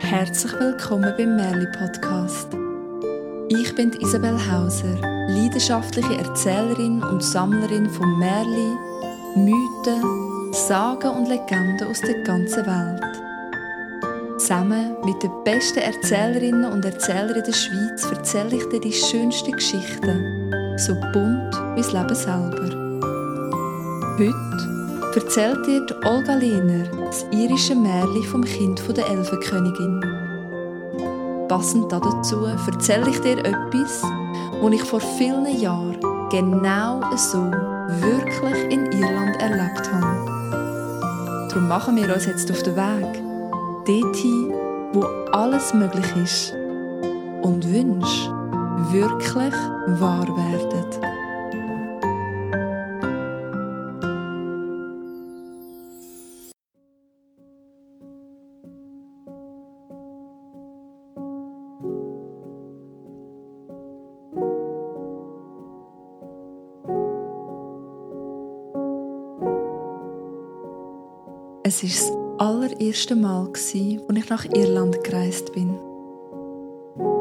Herzlich willkommen beim Merli Podcast. Ich bin Isabel Hauser, leidenschaftliche Erzählerin und Sammlerin von Merli, Mythen, Sagen und Legenden aus der ganzen Welt. Zusammen mit den besten Erzählerinnen und Erzählern der Schweiz erzähle ich dir die schönsten Geschichten, so bunt wie das Leben selber. Heute erzählt dir Olga Lehner das irische Märchen vom Kind der Elfenkönigin. Passend dazu erzähle ich dir etwas, das ich vor vielen Jahren genau so wirklich in Irland erlebt habe. Darum machen wir uns jetzt auf den Weg dorthin, wo alles möglich ist und Wünsche wirklich wahr werden. Es ist allererste Mal, als ich nach Irland gereist bin.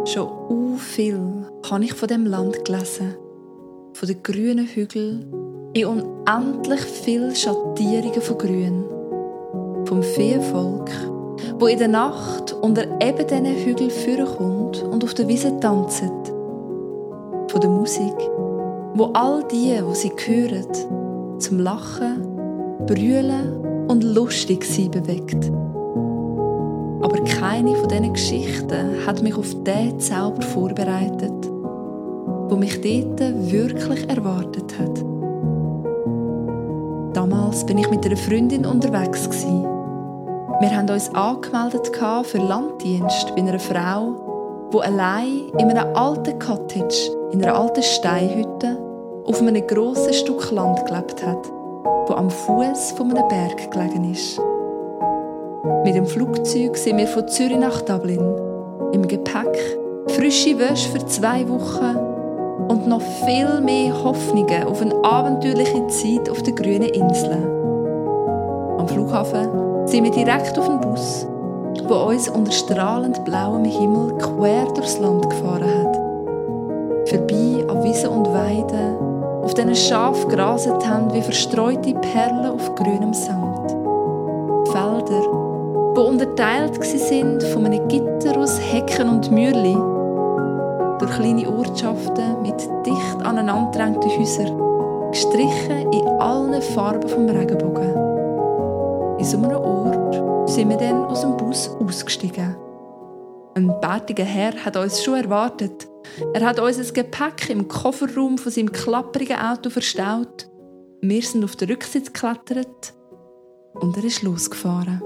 Schon viel habe ich von dem Land gelesen, von den grünen Hügeln. In unendlich viel Schattierungen von Grün, vom Feenvolk, wo in der Nacht unter eben diesen Hügeln vorkommt und auf der Wiese tanzt, von der Musik, wo all die, wo sie hören, zum Lachen, Brüllen und lustig sie bewegt. Aber keine von diesen Geschichten hat mich auf den Zauber vorbereitet, wo mich dort wirklich erwartet hat. Damals bin ich mit einer Freundin unterwegs Wir haben uns angemeldet für Landdienst bei einer Frau, die allein in einem alten Cottage, in einer alten Steinhütte, auf einem grossen Stück Land gelebt hat wo am Fuß von einem Berg gelegen ist. Mit dem Flugzeug sind wir von Zürich nach Dublin. Im Gepäck frische Wäsche für zwei Wochen und noch viel mehr Hoffnungen auf eine abenteuerliche Zeit auf den grünen Inseln. Am Flughafen sind wir direkt auf den Bus, wo uns unter strahlend blauem Himmel quer durchs Land gefahren hat. Vorbei an Wiesen und Weiden auf denen Schafe graset haben wie verstreute Perlen auf grünem Sand. Die unterteilt sind von einem Gitter aus Hecken und Mürli, durch kleine Ortschaften mit dicht aneinandergedrängten Häusern, gestrichen in allen Farben vom Regenbogen. In so einem Ort sind wir dann aus dem Bus ausgestiegen. Ein bärtiger Herr hat uns schon erwartet er hat unser Gepäck im Kofferraum von seinem klapprigen Auto verstaut. Wir sind auf den Rücksitz geklettert und er ist losgefahren.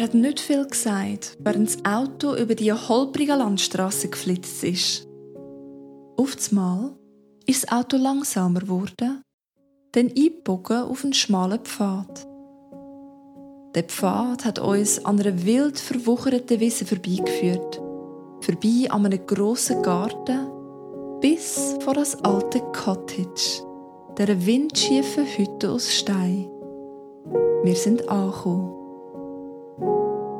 Er hat nicht viel gesagt, während das Auto über die holprige Landstraße geflitzt ist. Einmal ist das Auto langsamer geworden, dann eingebogen auf einen schmalen Pfad. Der Pfad hat uns an einer wild verwucherten Wiese vorbeigeführt vorbei an einem grossen Garten bis vor das alte Cottage, der windschiefen Hütte aus Stein. Wir sind angekommen.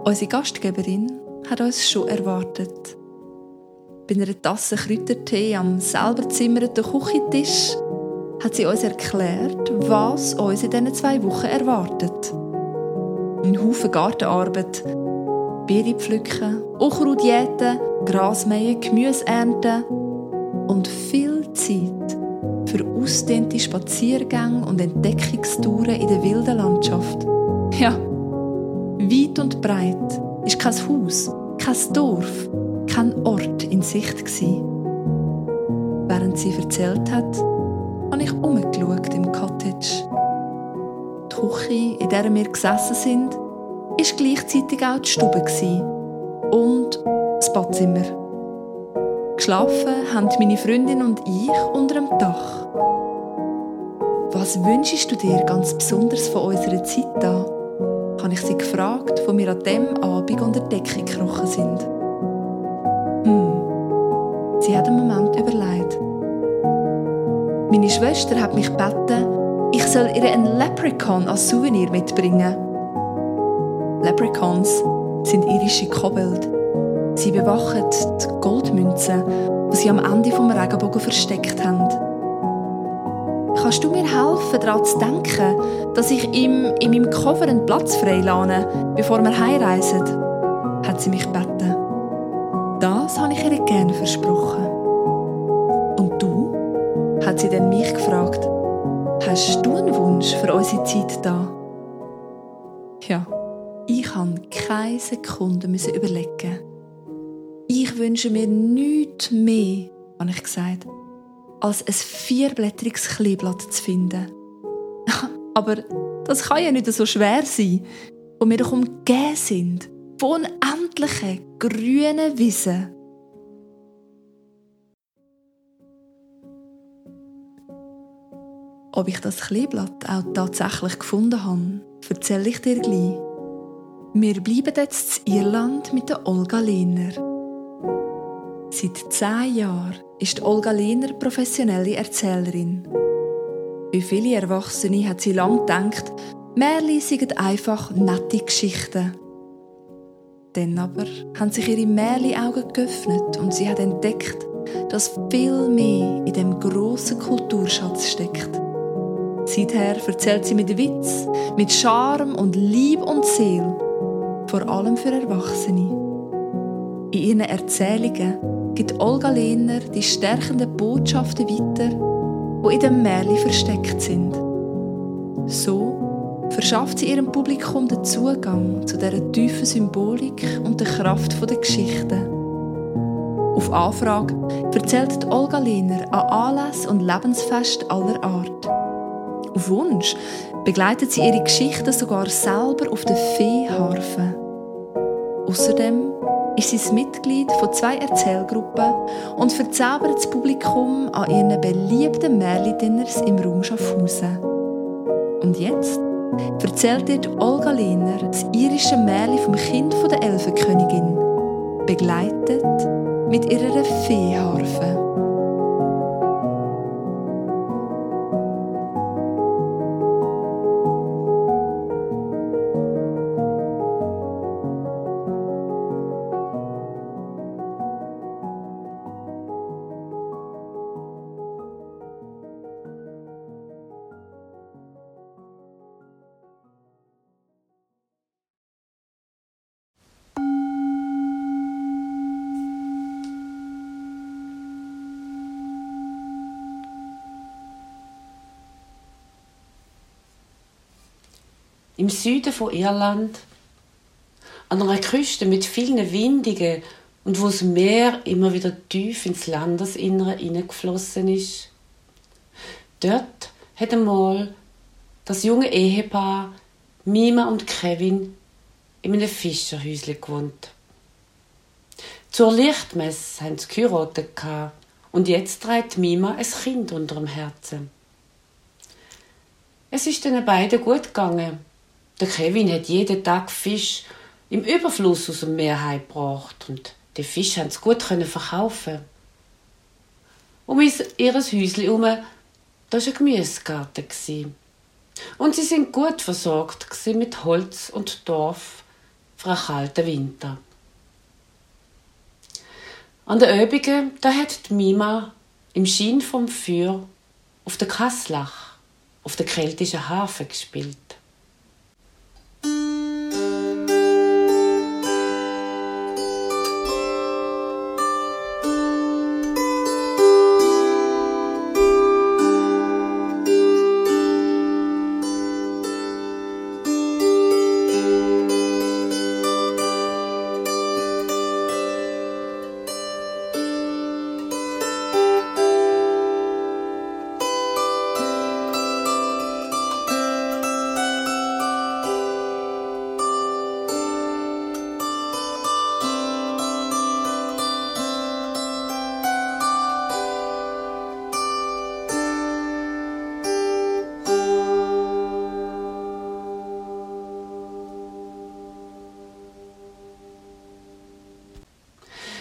Unsere Gastgeberin hat uns schon erwartet. Bei einer Tasse Kräutertee am selber zimmerten Küchentisch hat sie uns erklärt, was uns in diesen zwei Wochen erwartet. Ein Haufen Gartenarbeit, Beere pflücken, Unkraut jäten, Gras mähen, Gemüse ernten und viel Zeit für ausdehnte Spaziergänge und Entdeckungstouren in der wilden Landschaft. Ja, weit und breit ist kein Haus, kein Dorf, kein Ort in Sicht gewesen. Während sie erzählt hat, habe ich umgeschaut im Cottage. Die Küche, in der wir gesessen sind, ist gleichzeitig auch die Stube und das Badzimmer. Geschlafen haben meine Freundin und ich unter dem Dach. Was wünschst du dir ganz besonders von unserer Zeit da? Habe ich sie gefragt, wo wir an dem Abend unter die Decke gekrochen sind. Hm, sie hat einen Moment überlegt. Meine Schwester hat mich gebeten, ich soll ihr einen Leprechaun als Souvenir mitbringen. Leprechauns sind irische Kobold. Sie bewachen die Goldmünzen, die sie am Ende vom Regenbogen versteckt haben. Kannst du mir helfen, daran zu denken, dass ich ihm in meinem Koffer einen Platz freilane, bevor wir heimreisen? hat sie mich gebeten. Das habe ich ihr gerne versprochen. Und du? hat sie dann mich gefragt. Hast du einen Wunsch für unsere Zeit da? Ja, ich kann keine Sekunde überlegen. Ich wünsche mir nichts mehr, habe ich gesagt, als ein vierblättriges Kleeblatt zu finden. Aber das kann ja nicht so schwer sein, wo wir doch umgeben sind von unendlichen grünen Wiesen. Ob ich das Kleeblatt auch tatsächlich gefunden habe, erzähle ich dir gleich. Wir bleiben jetzt in Irland mit der Olga Lehner. Seit zehn Jahren ist Olga Lehner professionelle Erzählerin. Wie viele Erwachsene hat sie lange gedacht, Märchen seien einfach nette Geschichten. Dann aber haben sich ihre Märchen-Augen geöffnet und sie hat entdeckt, dass viel mehr in dem grossen Kulturschatz steckt. Seither erzählt sie mit Witz, mit Charme und Lieb und Seel, vor allem für Erwachsene. In ihren Erzählungen gibt Olga Lehner die stärkenden Botschaften weiter, die in dem Märchen versteckt sind. So verschafft sie ihrem Publikum den Zugang zu dieser tiefen Symbolik und der Kraft der Geschichten. Auf Anfrage erzählt Olga Lehner an Anlässen und Lebensfest aller Art. Auf Wunsch begleitet sie ihre Geschichten sogar selber auf der Feeharfe. Außerdem ist sie Mitglied von zwei Erzählgruppen und verzaubert das Publikum an ihren beliebten Märli-Dinners im Raum Schaffhausen. Und jetzt erzählt dir Olga Lehner das irische Märchen vom Kind der Elfenkönigin, begleitet mit ihrer Feeharfe. Im Süden von Irland, an einer Küste mit vielen Windigen und wo das Meer immer wieder tief ins Landesinnere hineingeflossen ist. Dort hat einmal das junge Ehepaar Mima und Kevin in einem Fischerhäuschen gewohnt. Zur Lichtmesse haben sie geheiratet und jetzt trägt Mima ein Kind unter dem Herzen. Es ist den beiden gut gegangen der Kevin hat jeden Tag Fisch im Überfluss aus dem Meer heimgebracht und die Fisch haben sie gut verkaufen. Um ihr Häuschen herum, war ein Gemüsegarten. Und sie sind gut versorgt mit Holz und Dorf für einen kalten Winter. An der Übungen, da hat die Mima im Schein vom Feuer auf der Kasslach, auf der keltischen Hafen gespielt.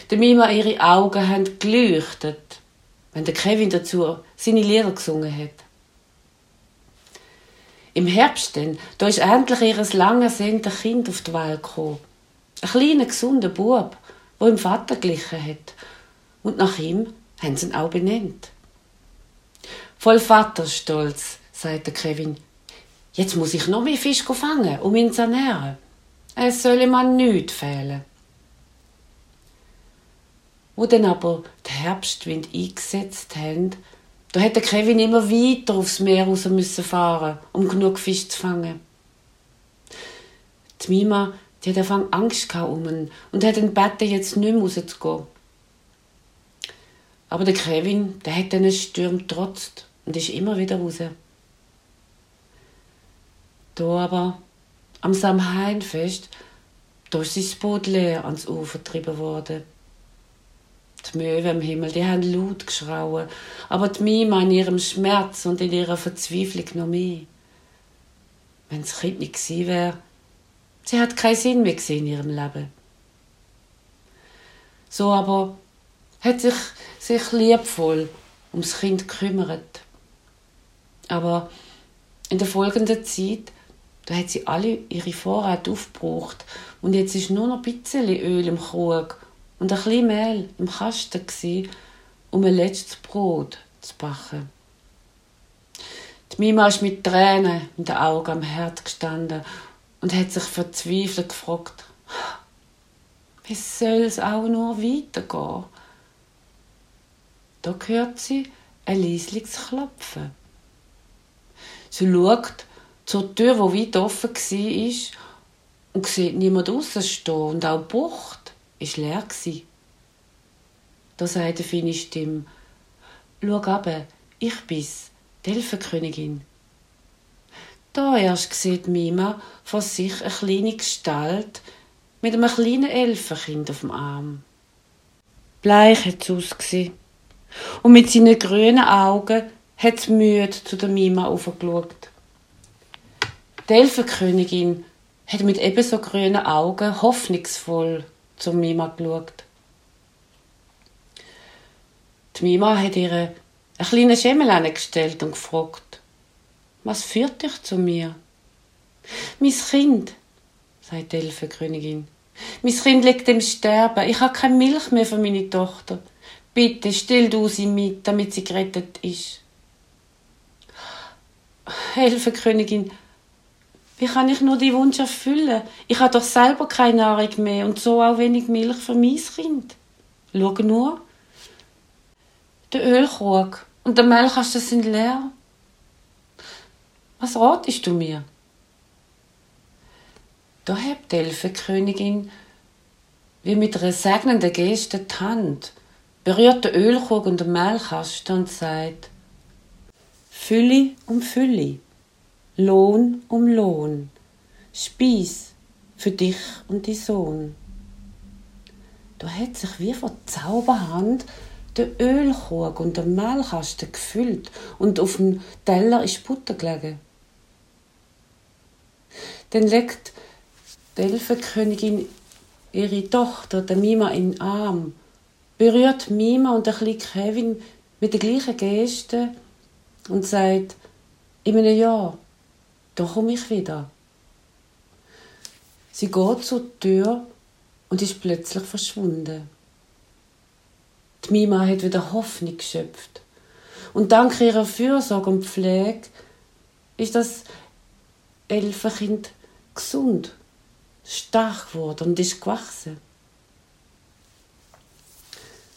Der Mima ihre Augen haben geleuchtet, wenn der Kevin dazu seine Lieder gesungen hat. Im Herbst dann, da ist endlich ihr lang ersehntes Kind auf die Welt gekommen. Ein kleiner, gesunder Bub, der im Vater glichen hat. Und nach ihm haben sie ihn auch benannt. Voll Vaterstolz, sagte Kevin. Jetzt muss ich noch mehr Fisch fangen, um ihn zu ernähren. Es soll ihm an nichts fehlen. Wo dann aber der Herbstwind eingesetzt haben, da hätte Kevin immer weiter aufs Meer raus müssen fahren, um genug Fisch zu fangen. Die Mima, die hat angefangen Angst gehabt um ihn und hat den Bett jetzt nicht mehr rauszugehen. Aber der Kevin, der hat den Sturm trotzt und ist immer wieder raus. Da aber, am Samhainfest, da ist sein Boot leer ans Ufer getrieben worden. Die Möwen im Himmel, die haben laut geschrauen, aber die Mima in ihrem Schmerz und in ihrer Verzweiflung noch mehr. Wenn das Kind nicht gewesen wäre, sie hat keinen Sinn mehr gesehen in ihrem Leben. So aber hat sich sich liebvoll ums Kind gekümmert. Aber in der folgenden Zeit, da hat sie alle ihre Vorräte aufgebraucht und jetzt ist nur noch ein bisschen Öl im Krug und ein bisschen Mehl im Kasten gewesen, um ein letztes Brot zu backen. Die Mima ist mit Tränen in den Augen am Herd gestanden und hat sich verzweifelt gefragt, wie soll es auch nur weitergehen? Da hört sie ein leisliches Klopfen. Sie schaut zur Tür, die weit offen war, und sieht niemand stehen und auch Bucht war leer. Da sagt eine feine Stimme, «Schau ab, ich bin's, die Elfenkönigin.» Da erst sieht Mima vor sich eine kleine Gestalt mit einem kleinen Elfenkind auf dem Arm. Bleich hat es ausgesehen. Und mit seinen grünen Augen hat müde zu der Mima aufgeschaut. Die Elfenkönigin hat mit ebenso grünen Augen hoffnungsvoll zur Mima geschaut. Die Mima hat ihr einen kleinen Schemmel angestellt und gefragt, was führt dich zu mir? Mein Kind, sagt die Elfenkönigin. Mein Kind liegt im Sterben. Ich habe keine Milch mehr für meine Tochter. Bitte still du sie mit, damit sie gerettet ist. Elfenkönigin, wie kann ich nur die Wunsch erfüllen? Ich habe doch selber keine Nahrung mehr und so auch wenig Milch für mein Kind. Schau nur. Der Ölkrug und der Melkasten sind leer. Was ratest du mir? Da hebt die Elfenkönigin wie mit einer segnenden Geste die Hand berührt den Ölkrug und den Mehlkasten und sagt, Fülle um Fülle, Lohn um Lohn, Spieß für dich und die Sohn. Da hat sich wie von Zauberhand der Ölkrug und der Mehlkasten gefüllt und auf dem Teller ist Butter gelegen. Dann legt die Elfenkönigin ihre Tochter, der Mima, in den Arm berührt Mima und ein bisschen Kevin mit der gleichen Geste und sagt, in einem Jahr, da komme ich wieder. Sie geht zur Tür und ist plötzlich verschwunden. Die Mima hat wieder Hoffnung geschöpft. Und dank ihrer Fürsorge und Pflege ist das Elfenkind gesund, stark geworden und ist gewachsen.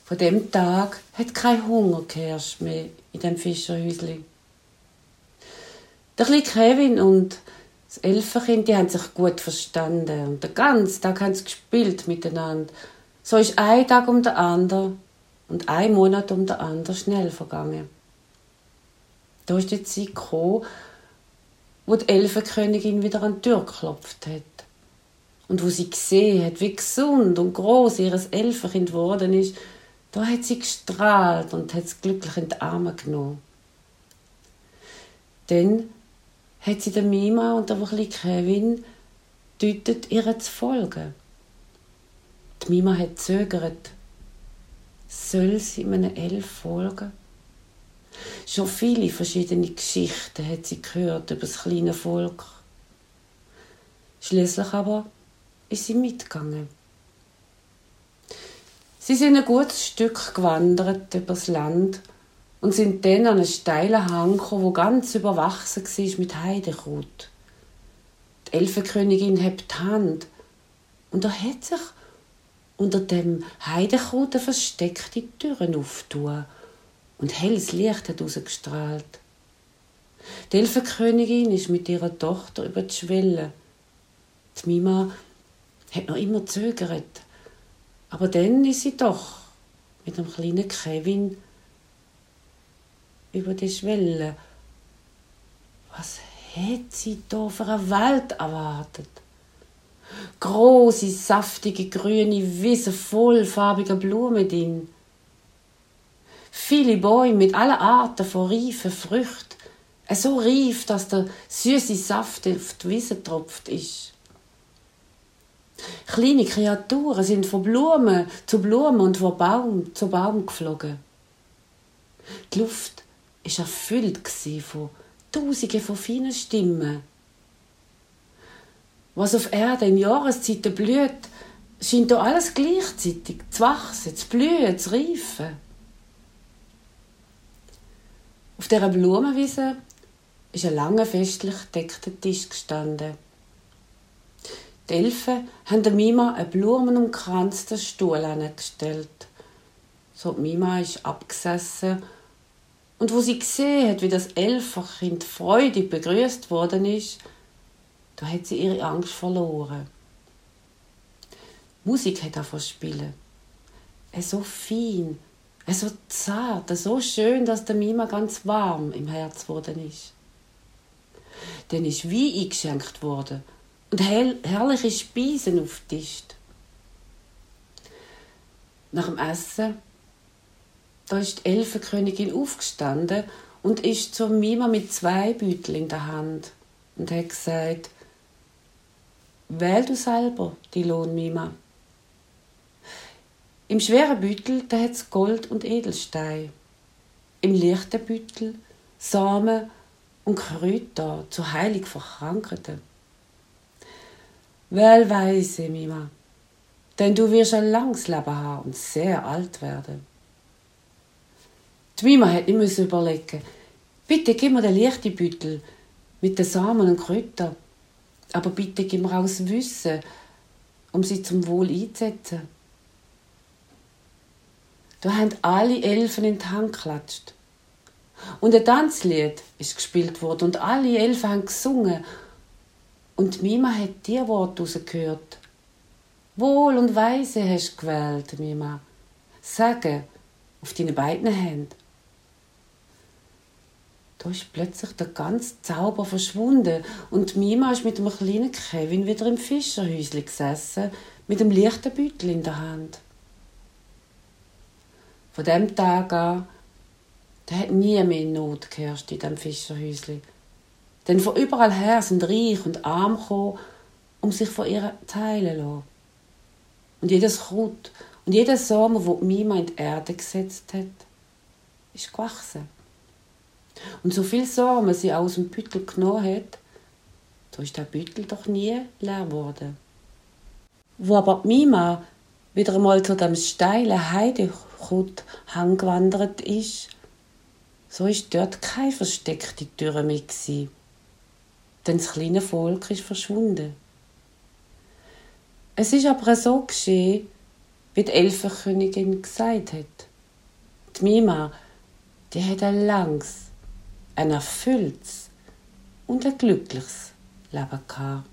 Von dem Tag hat kein Hunger mehr in dem Fischerhäusli. Der kleine Kevin und das Elfenkind, die haben sich gut verstanden und den ganzen Tag haben sie gespielt miteinander. So ist ein Tag um den anderen und ein Monat um den anderen schnell vergangen. Da ist die Zeit gekommen, wo die Elfenkönigin wieder an die Tür geklopft hat. Und wo sie gesehen hat, wie gesund und groß ihr Elfenkind geworden ist, da hat sie gestrahlt und hat es glücklich in die Arme genommen. Dann hat sie der Mima und der Kevin deutet, ihr zu folgen. Die Mima hat zögert. Soll sie einem Elf folgen? Schon viele verschiedene Geschichten hat sie gehört über das kleine Volk. Schließlich aber ist sie mitgegangen. Sie sind ein gutes Stück gewandert übers Land und sind dann an einen steilen Hang gekommen, wo ganz überwachsen war mit Heidekraut. Die Elfenkönigin hebt die Hand und da hat sich unter dem Heidekraut eine versteckte Türen auftun und helles Licht hat rausgestrahlt. Die Elfenkönigin ist mit ihrer Tochter über die Schwelle. Die Mima hat noch immer zögert, aber dann ist sie doch mit dem kleinen Kevin über die Schwelle. Was hat sie da für eine Welt erwartet? Große, saftige, grüne Wiese voll farbiger Blumen drin. Viele Bäume mit allen Arten von reifen Früchten. So reif, dass der süße Saft auf die Wiese tropft ist. Kleine Kreaturen sind von Blume zu Blume und von Baum zu Baum geflogen. Die Luft ist erfüllt von Tausenden von feinen Stimmen. Was auf Erde in Jahreszeiten blüht, scheint da alles gleichzeitig zu wachsen, zu blühen, zu reifen. Auf dieser Blumenwiese ist ein langer festlich deckter Tisch gestanden. Die Elfen haben der Mima einen blumenumkranzten Stuhl angestellt. So die Mima ist abgesessen und wo sie gesehen hat, wie das Elferkind freudig begrüßt worden ist, da hat sie ihre Angst verloren. Musik hat er spielen. So fein, so zart, so schön, dass der Mima ganz warm im Herz worden ist. Dann ist Wein eingeschenkt worden und herrliche Speisen aufgetischt. Nach dem Essen da ist die Elfenkönigin aufgestanden und ist zur Mima mit zwei Beuteln in der Hand und hat gesagt, wähl du selber die Lohn, Mima. Im schweren Beutel da hat's Gold und Edelstein. Im leichten Beutel Samen und Kräuter zur Heilung von Krankheiten. Wähl weise, Mima, denn du wirst ein langes Leben haben und sehr alt werden. Die Mima hat nicht überlegen Bitte gib mir den leichten mit den Samen und Kräutern. Aber bitte gib mir auch das Wissen, um sie zum Wohl einzusetzen. Da haben alle Elfen in die Hand geklatscht. Und ein Tanzlied ist gespielt worden und alle Elfen haben gesungen. Und Mima hat die Worte rausgehört. Wohl und weise hast du gewählt, Mima. Sagen auf deine beiden Hände. Da ist plötzlich der ganze Zauber verschwunden und Mima ist mit dem kleinen Kevin wieder im Fischerhäuschen gesessen, mit dem leichten Beutel in der Hand. Von dem Tag an, da hat nie mehr Not geherrscht in dem Fischerhäuschen. Denn von überall her sind Reich und Arm gekommen, um sich von ihr zu heilen Und jedes Kraut und jeder Samen, wo Mima in die Erde gesetzt hat, ist gewachsen. Und so viel Samen sie aus dem Büttel genommen hat, da ist der Büttel doch nie leer geworden. Wo aber die Mima wieder einmal zu dem steilen Heidehang gewandert ist, so ist dort keine versteckte Tür mehr gewesen. Denn das kleine Volk ist verschwunden. Es ist aber so geschehen, wie die Elfenkönigin gesagt hat. Die Mima, die hat ein langes, ein erfülltes und ein glückliches Leben gehabt.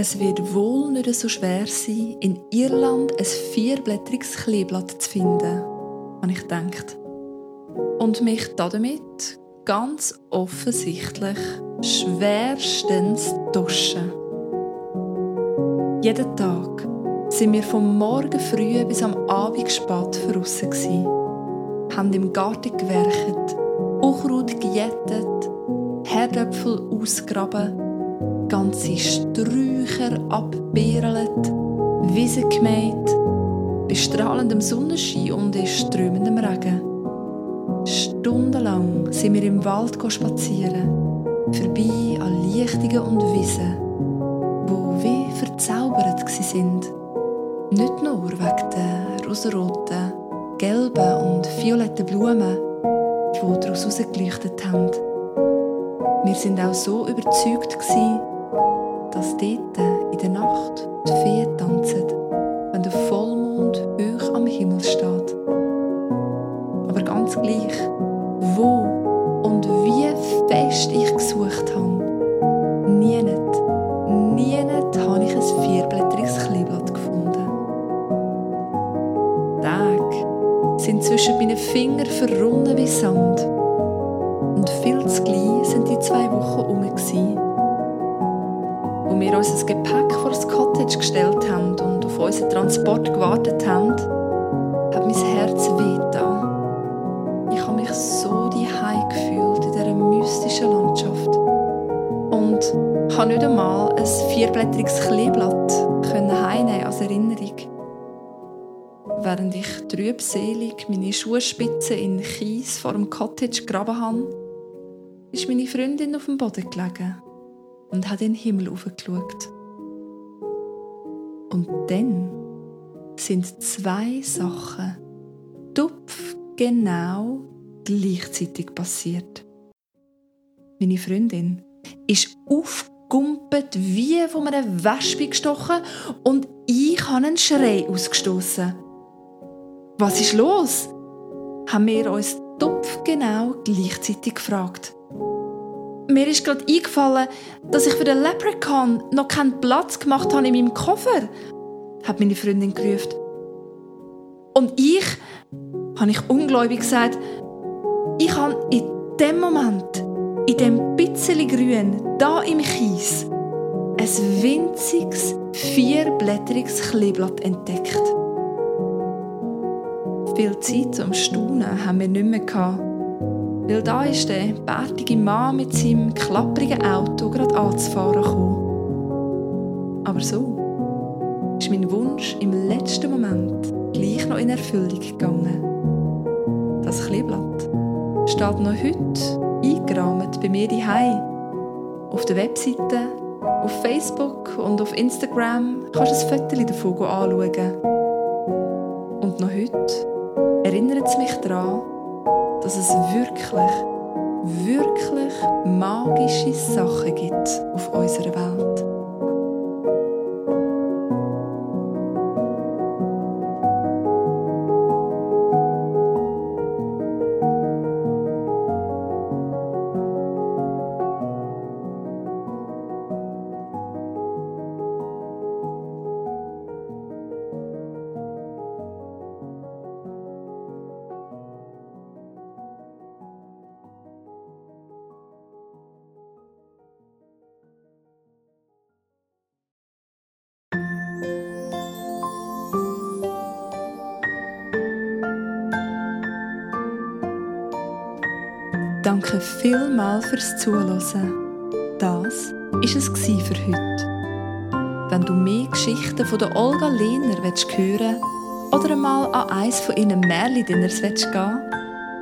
Es wird wohl nicht so schwer sein, in Irland ein vierblättriges Kleeblatt zu finden, habe ich gedacht. Und mich damit ganz offensichtlich schwerstens duschen. Jeden Tag sind wir vom Morgen früh bis am Abend spät draussen gsi, haben im Garten gewerkt, Unkraut gejätet, Herdöpfel ausgraben, ganze Sträucher abbeerlet, Wiesen gemäht, bei strahlendem Sonnenschein und in strömendem Regen. Stundenlang sind wir im Wald spazieren, vorbei an Lichtungen und Wiesen, wo wie verzaubert sind. Nicht nur wegen der rosaroten, gelben und violetten Blumen, die daraus herausgeleuchtet haben. Wir sind auch so überzeugt, dass dort in der Nacht die Feen tanzen, wenn der Vollmond hoch am Himmel steht. Aber ganz gleich, wo und wie fest ich gesucht habe, nie nicht, habe ich ein vierblättriges Kleeblatt gefunden. Tage sind zwischen meinen Fingern verrunnen wie Sand. Und viel zu gleich sind die zwei Wochen wo wir unser Gepäck vor das Cottage gestellt haben und auf unseren Transport gewartet haben, hat mein Herz wehgetan. Ich habe mich so die gefühlt in dieser mystischen Landschaft. Und habe nicht einmal ein vierblättriges Kleeblatt heimnehmen als Erinnerung. Während ich trübselig meine Schuhspitzen in Kies vor dem Cottage graben habe, ist meine Freundin auf dem Boden gelegen und hat in den Himmel aufgeschaut. Und dann sind zwei Sachen tupf genau gleichzeitig passiert. Meine Freundin ist aufgumpet wie von einer Wespe gestochen und ich habe einen Schrei ausgestoßen. Was ist los? haben wir uns tupf genau gleichzeitig gefragt. Mir ist gerade eingefallen, dass ich für den Leprechaun noch keinen Platz gemacht habe in meinem Koffer, hat meine Freundin gerufen. Und ich, habe ich ungläubig gesagt, ich habe in dem Moment, in dem bisschen Grün, da im Kies, ein winziges, vierblättriges Kleeblatt entdeckt. Viel Zeit zum Staunen haben wir nicht mehr weil da ist der bärtige Mann mit seinem klapprigen Auto gerade anzufahren gekommen. Aber so ist mein Wunsch im letzten Moment gleich noch in Erfüllung gegangen. Das Kleeblatt steht noch heute eingerahmt bei mir daheim. Auf der Webseite, auf Facebook und auf Instagram kannst du ein Foto davon anschauen. Und noch heute erinnert es mich daran, dass es wirklich, wirklich magische Sachen gibt auf unserer Welt. Danke vielmals fürs Zuhören. Das war es für heute. Wenn du mehr Geschichten von der Olga Lehner hören willst oder einmal an eines von ihren Märchen-Dinners gehen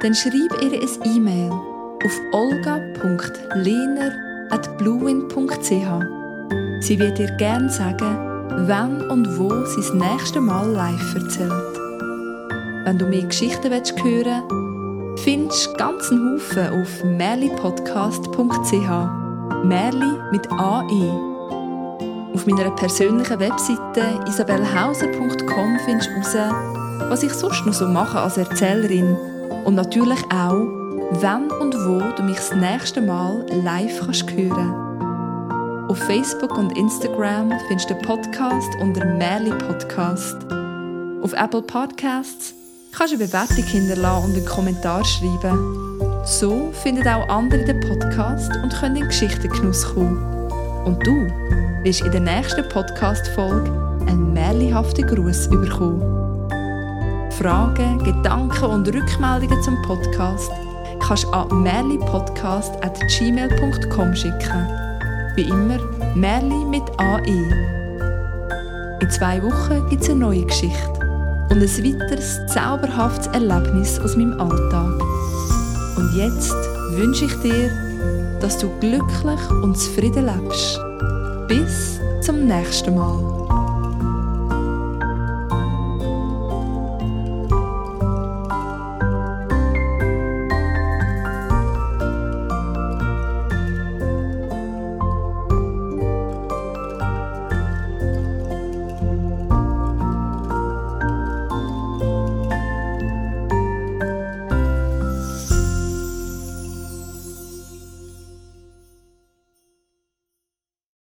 dann schreib ihr ein E-Mail auf olga.lehner.bluewin.ch. Sie wird dir gerne sagen, wann und wo sie das nächste Mal live erzählt. Wenn du mehr Geschichten hören willst, findest ganzen Haufen auf merlipodcast.ch. Merli mit AE. Auf meiner persönlichen Webseite isabellhauser.com findest du heraus, was ich sonst noch so mache als Erzählerin und natürlich auch, wann und wo du mich das nächste Mal live kannst hören Auf Facebook und Instagram findest du den Podcast unter Merli Podcast. Auf Apple Podcasts kannst eine Bewertung hinterlassen und einen Kommentar schreiben. So finden auch andere den Podcast und können in Geschichtengenuss kommen. Und du wirst in der nächsten Podcast-Folge einen märlihaften Gruß bekommen. Fragen, Gedanken und Rückmeldungen zum Podcast kannst du an merlipodcast.gmail.com schicken. Wie immer, Merli mit AE. In zwei Wochen gibt es eine neue Geschichte und ein weiteres zauberhaftes Erlebnis aus meinem Alltag. Und jetzt wünsche ich dir, dass du glücklich und zufrieden lebst. Bis zum nächsten Mal.